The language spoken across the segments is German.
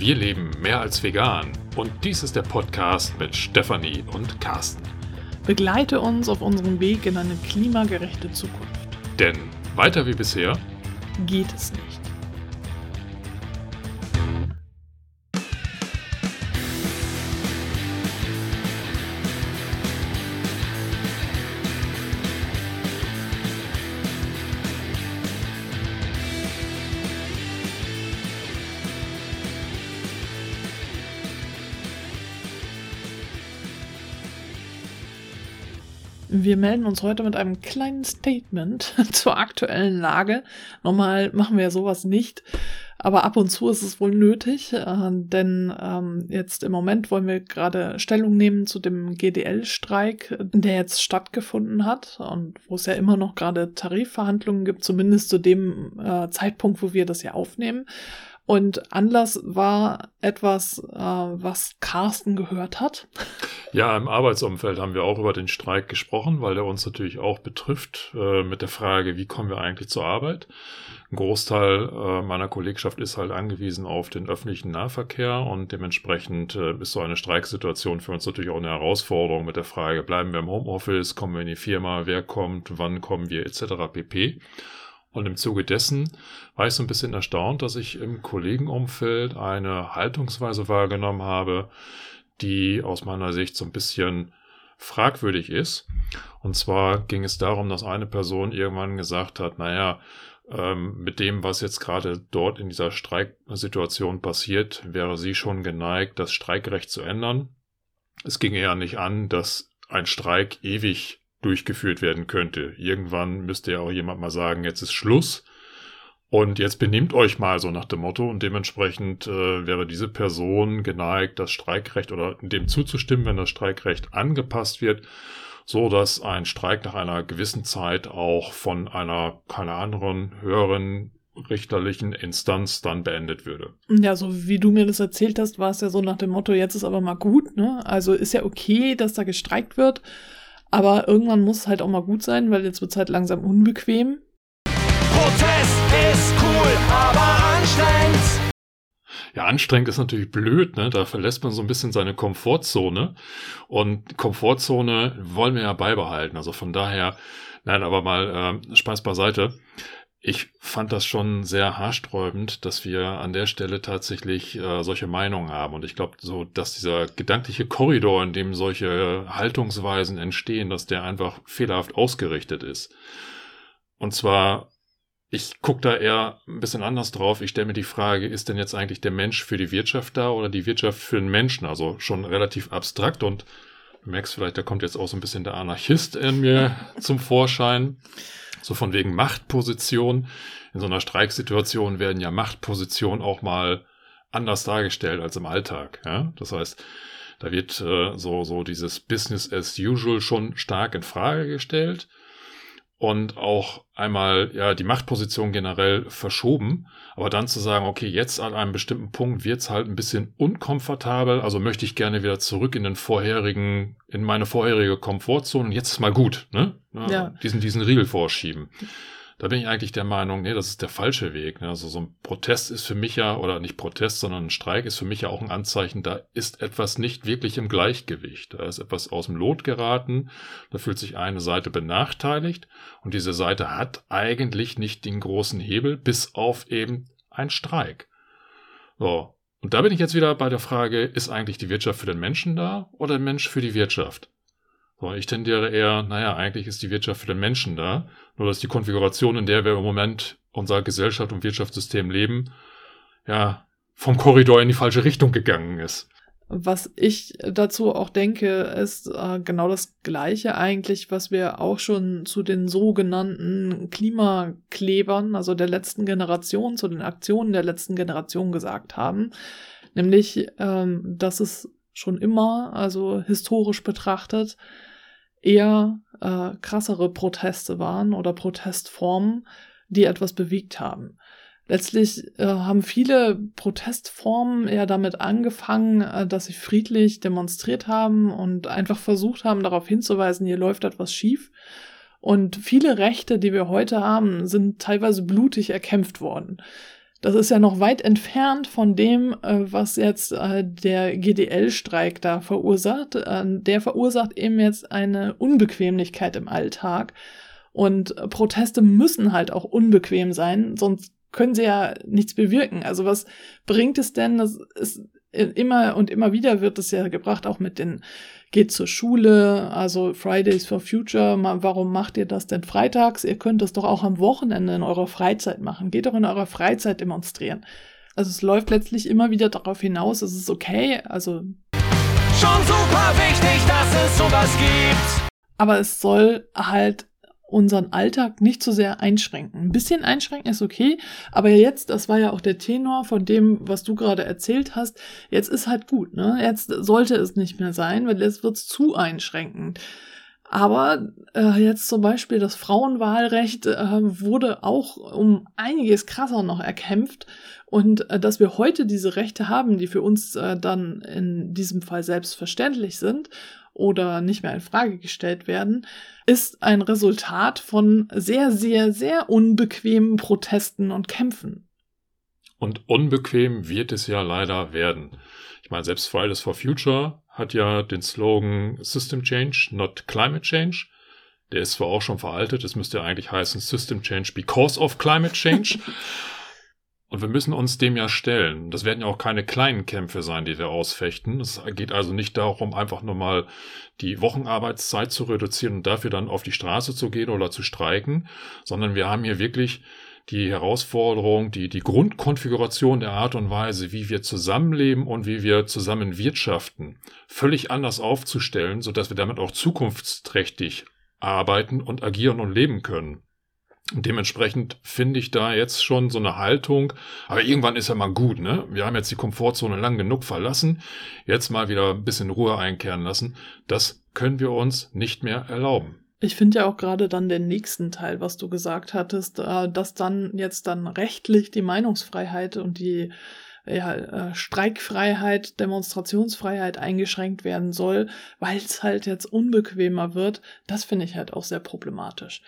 Wir leben mehr als vegan und dies ist der Podcast mit Stefanie und Carsten. Begleite uns auf unserem Weg in eine klimagerechte Zukunft. Denn weiter wie bisher geht es nicht. Wir melden uns heute mit einem kleinen Statement zur aktuellen Lage. Normal machen wir sowas nicht, aber ab und zu ist es wohl nötig, äh, denn ähm, jetzt im Moment wollen wir gerade Stellung nehmen zu dem GDL-Streik, der jetzt stattgefunden hat und wo es ja immer noch gerade Tarifverhandlungen gibt, zumindest zu dem äh, Zeitpunkt, wo wir das ja aufnehmen. Und Anlass war etwas, äh, was Carsten gehört hat. Ja, im Arbeitsumfeld haben wir auch über den Streik gesprochen, weil der uns natürlich auch betrifft, äh, mit der Frage, wie kommen wir eigentlich zur Arbeit. Ein Großteil äh, meiner Kollegschaft ist halt angewiesen auf den öffentlichen Nahverkehr und dementsprechend äh, ist so eine Streiksituation für uns natürlich auch eine Herausforderung mit der Frage, bleiben wir im Homeoffice, kommen wir in die Firma, wer kommt, wann kommen wir etc. pp. Und im Zuge dessen war ich so ein bisschen erstaunt, dass ich im Kollegenumfeld eine Haltungsweise wahrgenommen habe, die aus meiner Sicht so ein bisschen fragwürdig ist. Und zwar ging es darum, dass eine Person irgendwann gesagt hat, naja, ähm, mit dem, was jetzt gerade dort in dieser Streiksituation passiert, wäre sie schon geneigt, das Streikrecht zu ändern. Es ging eher nicht an, dass ein Streik ewig durchgeführt werden könnte. Irgendwann müsste ja auch jemand mal sagen, jetzt ist Schluss. Und jetzt benehmt euch mal so nach dem Motto und dementsprechend äh, wäre diese Person geneigt, das Streikrecht oder dem zuzustimmen, wenn das Streikrecht angepasst wird, so dass ein Streik nach einer gewissen Zeit auch von einer, keine anderen, höheren richterlichen Instanz dann beendet würde. Ja, so wie du mir das erzählt hast, war es ja so nach dem Motto, jetzt ist aber mal gut, ne? Also ist ja okay, dass da gestreikt wird, aber irgendwann muss es halt auch mal gut sein, weil jetzt wird es halt langsam unbequem. Protest ist cool, aber anstrengend. Ja, anstrengend ist natürlich blöd, ne? Da verlässt man so ein bisschen seine Komfortzone. Und Komfortzone wollen wir ja beibehalten. Also von daher, nein, aber mal äh, Spaß beiseite ich fand das schon sehr haarsträubend, dass wir an der Stelle tatsächlich äh, solche Meinungen haben. Und ich glaube, so, dass dieser gedankliche Korridor, in dem solche Haltungsweisen entstehen, dass der einfach fehlerhaft ausgerichtet ist. Und zwar, ich gucke da eher ein bisschen anders drauf. Ich stelle mir die Frage, ist denn jetzt eigentlich der Mensch für die Wirtschaft da oder die Wirtschaft für den Menschen? Also schon relativ abstrakt und du merkst vielleicht, da kommt jetzt auch so ein bisschen der Anarchist in mir zum Vorschein. So von wegen Machtposition. In so einer Streiksituation werden ja Machtpositionen auch mal anders dargestellt als im Alltag. Ja? Das heißt, da wird äh, so, so dieses Business as usual schon stark in Frage gestellt und auch einmal ja die Machtposition generell verschoben, aber dann zu sagen, okay, jetzt an einem bestimmten Punkt wird's halt ein bisschen unkomfortabel, also möchte ich gerne wieder zurück in den vorherigen, in meine vorherige Komfortzone und jetzt ist mal gut, ne? Ja. Diesen, diesen Riegel vorschieben. Da bin ich eigentlich der Meinung, nee, das ist der falsche Weg. Ne? Also so ein Protest ist für mich ja, oder nicht Protest, sondern ein Streik ist für mich ja auch ein Anzeichen, da ist etwas nicht wirklich im Gleichgewicht. Da ist etwas aus dem Lot geraten, da fühlt sich eine Seite benachteiligt und diese Seite hat eigentlich nicht den großen Hebel, bis auf eben ein Streik. So. Und da bin ich jetzt wieder bei der Frage, ist eigentlich die Wirtschaft für den Menschen da oder der Mensch für die Wirtschaft? So, ich tendiere eher, naja, eigentlich ist die Wirtschaft für den Menschen da, nur dass die Konfiguration, in der wir im Moment unser Gesellschaft und Wirtschaftssystem leben, ja, vom Korridor in die falsche Richtung gegangen ist. Was ich dazu auch denke, ist äh, genau das Gleiche eigentlich, was wir auch schon zu den sogenannten Klimaklebern, also der letzten Generation, zu den Aktionen der letzten Generation gesagt haben. Nämlich, ähm, dass es schon immer, also historisch betrachtet, eher äh, krassere Proteste waren oder Protestformen, die etwas bewegt haben. Letztlich äh, haben viele Protestformen eher damit angefangen, äh, dass sie friedlich demonstriert haben und einfach versucht haben, darauf hinzuweisen, hier läuft etwas schief. Und viele Rechte, die wir heute haben, sind teilweise blutig erkämpft worden. Das ist ja noch weit entfernt von dem, äh, was jetzt äh, der GDL-Streik da verursacht. Äh, der verursacht eben jetzt eine Unbequemlichkeit im Alltag. Und Proteste müssen halt auch unbequem sein, sonst können sie ja nichts bewirken. Also was bringt es denn? Das ist immer und immer wieder wird es ja gebracht, auch mit den geht zur Schule, also Fridays for Future, warum macht ihr das denn freitags? Ihr könnt das doch auch am Wochenende in eurer Freizeit machen. Geht doch in eurer Freizeit demonstrieren. Also es läuft letztlich immer wieder darauf hinaus, es ist okay, also schon super wichtig, dass es sowas gibt. Aber es soll halt unseren Alltag nicht so sehr einschränken. Ein bisschen einschränken ist okay, aber jetzt, das war ja auch der Tenor von dem, was du gerade erzählt hast, jetzt ist halt gut, ne? Jetzt sollte es nicht mehr sein, weil jetzt wird's zu einschränkend. Aber äh, jetzt zum Beispiel das Frauenwahlrecht äh, wurde auch um einiges krasser noch erkämpft. Und äh, dass wir heute diese Rechte haben, die für uns äh, dann in diesem Fall selbstverständlich sind oder nicht mehr in Frage gestellt werden, ist ein Resultat von sehr, sehr, sehr unbequemen Protesten und Kämpfen. Und unbequem wird es ja leider werden. Ich meine, selbst Fridays for Future hat ja den Slogan System Change, not Climate Change. Der ist zwar auch schon veraltet, es müsste ja eigentlich heißen System Change because of Climate Change. Und wir müssen uns dem ja stellen. Das werden ja auch keine kleinen Kämpfe sein, die wir ausfechten. Es geht also nicht darum, einfach nur mal die Wochenarbeitszeit zu reduzieren und dafür dann auf die Straße zu gehen oder zu streiken, sondern wir haben hier wirklich die Herausforderung, die, die Grundkonfiguration der Art und Weise, wie wir zusammenleben und wie wir zusammen wirtschaften, völlig anders aufzustellen, sodass wir damit auch zukunftsträchtig arbeiten und agieren und leben können. Dementsprechend finde ich da jetzt schon so eine Haltung. Aber irgendwann ist ja mal gut, ne? Wir haben jetzt die Komfortzone lang genug verlassen. Jetzt mal wieder ein bisschen Ruhe einkehren lassen. Das können wir uns nicht mehr erlauben. Ich finde ja auch gerade dann den nächsten Teil, was du gesagt hattest, äh, dass dann jetzt dann rechtlich die Meinungsfreiheit und die ja, äh, Streikfreiheit, Demonstrationsfreiheit eingeschränkt werden soll, weil es halt jetzt unbequemer wird. Das finde ich halt auch sehr problematisch.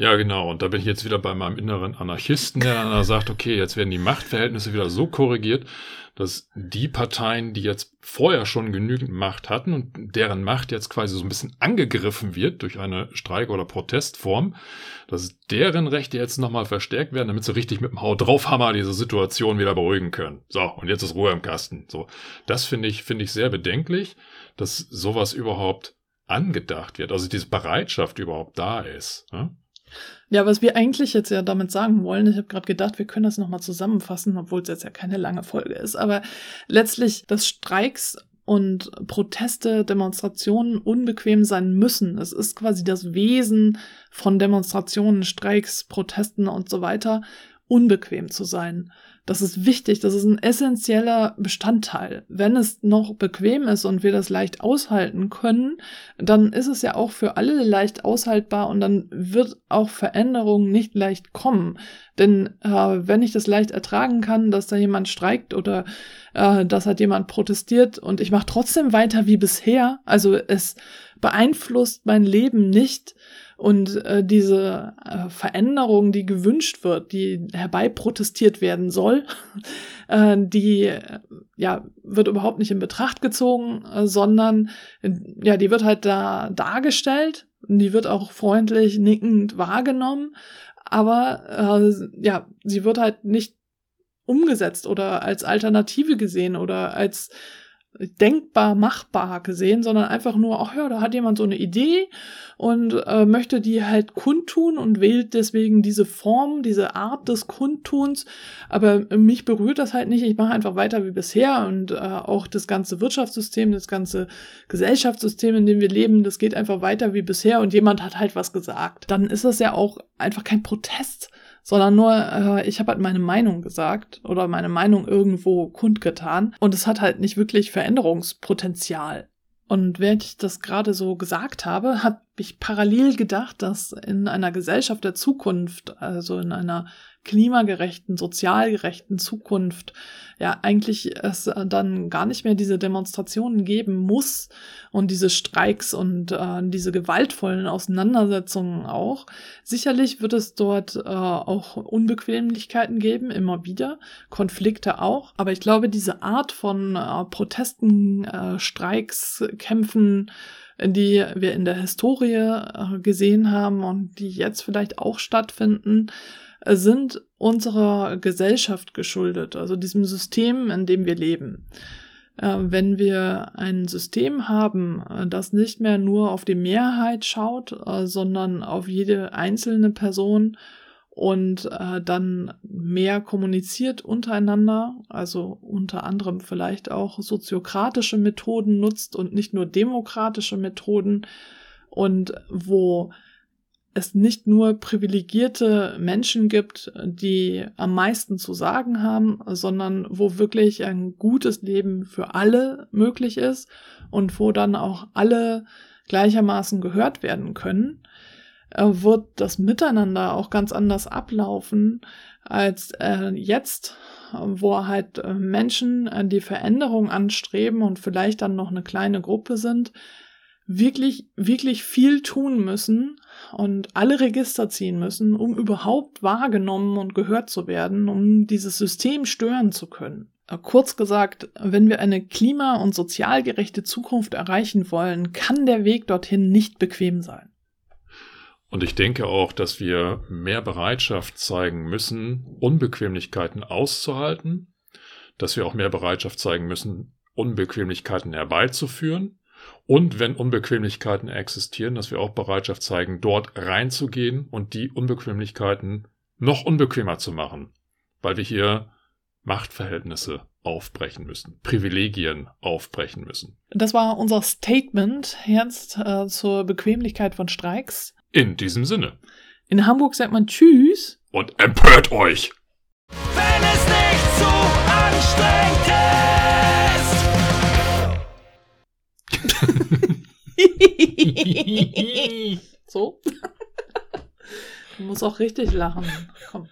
Ja, genau. Und da bin ich jetzt wieder bei meinem inneren Anarchisten, der dann sagt, okay, jetzt werden die Machtverhältnisse wieder so korrigiert, dass die Parteien, die jetzt vorher schon genügend Macht hatten und deren Macht jetzt quasi so ein bisschen angegriffen wird durch eine Streik- oder Protestform, dass deren Rechte jetzt nochmal verstärkt werden, damit sie richtig mit dem Haut draufhammer diese Situation wieder beruhigen können. So, und jetzt ist Ruhe im Kasten. So, das finde ich, finde ich sehr bedenklich, dass sowas überhaupt angedacht wird, also diese Bereitschaft überhaupt da ist. Ne? Ja, was wir eigentlich jetzt ja damit sagen wollen, ich habe gerade gedacht, wir können das nochmal zusammenfassen, obwohl es jetzt ja keine lange Folge ist, aber letztlich, dass Streiks und Proteste, Demonstrationen unbequem sein müssen. Es ist quasi das Wesen von Demonstrationen, Streiks, Protesten und so weiter, unbequem zu sein. Das ist wichtig, das ist ein essentieller Bestandteil. Wenn es noch bequem ist und wir das leicht aushalten können, dann ist es ja auch für alle leicht aushaltbar und dann wird auch Veränderung nicht leicht kommen. Denn äh, wenn ich das leicht ertragen kann, dass da jemand streikt oder äh, dass halt jemand protestiert und ich mache trotzdem weiter wie bisher, also es beeinflusst mein Leben nicht, und äh, diese äh, Veränderung, die gewünscht wird, die herbei protestiert werden soll, äh, die äh, ja wird überhaupt nicht in Betracht gezogen, äh, sondern äh, ja, die wird halt da dargestellt, die wird auch freundlich nickend wahrgenommen, aber äh, ja, sie wird halt nicht umgesetzt oder als Alternative gesehen oder als denkbar machbar gesehen, sondern einfach nur, ach ja, da hat jemand so eine Idee und äh, möchte die halt kundtun und wählt deswegen diese Form, diese Art des Kundtuns. Aber mich berührt das halt nicht. Ich mache einfach weiter wie bisher und äh, auch das ganze Wirtschaftssystem, das ganze Gesellschaftssystem, in dem wir leben, das geht einfach weiter wie bisher und jemand hat halt was gesagt. Dann ist das ja auch einfach kein Protest sondern nur, äh, ich habe halt meine Meinung gesagt oder meine Meinung irgendwo kundgetan und es hat halt nicht wirklich Veränderungspotenzial. Und während ich das gerade so gesagt habe, habe ich parallel gedacht, dass in einer Gesellschaft der Zukunft, also in einer klimagerechten, sozialgerechten Zukunft ja eigentlich es dann gar nicht mehr diese Demonstrationen geben muss und diese Streiks und äh, diese gewaltvollen Auseinandersetzungen auch. Sicherlich wird es dort äh, auch Unbequemlichkeiten geben, immer wieder, Konflikte auch, aber ich glaube, diese Art von äh, Protesten, äh, Streiks, Kämpfen, die wir in der Historie äh, gesehen haben und die jetzt vielleicht auch stattfinden, äh, sind unserer Gesellschaft geschuldet, also diesem System, in dem wir leben. Äh, wenn wir ein System haben, das nicht mehr nur auf die Mehrheit schaut, sondern auf jede einzelne Person und äh, dann mehr kommuniziert untereinander, also unter anderem vielleicht auch soziokratische Methoden nutzt und nicht nur demokratische Methoden und wo es nicht nur privilegierte Menschen gibt, die am meisten zu sagen haben, sondern wo wirklich ein gutes Leben für alle möglich ist und wo dann auch alle gleichermaßen gehört werden können äh, wird das Miteinander auch ganz anders ablaufen als äh, jetzt, wo halt äh, Menschen, die Veränderung anstreben und vielleicht dann noch eine kleine Gruppe sind, wirklich, wirklich viel tun müssen und alle Register ziehen müssen, um überhaupt wahrgenommen und gehört zu werden, um dieses System stören zu können. Äh, kurz gesagt, wenn wir eine klima- und sozialgerechte Zukunft erreichen wollen, kann der Weg dorthin nicht bequem sein. Und ich denke auch, dass wir mehr Bereitschaft zeigen müssen, Unbequemlichkeiten auszuhalten, dass wir auch mehr Bereitschaft zeigen müssen, Unbequemlichkeiten herbeizuführen und wenn Unbequemlichkeiten existieren, dass wir auch Bereitschaft zeigen, dort reinzugehen und die Unbequemlichkeiten noch unbequemer zu machen, weil wir hier Machtverhältnisse aufbrechen müssen, Privilegien aufbrechen müssen. Das war unser Statement jetzt äh, zur Bequemlichkeit von Streiks. In diesem Sinne. In Hamburg sagt man Tschüss. Und empört euch! Wenn es nicht zu anstrengend ist. so. Du musst auch richtig lachen. Komm.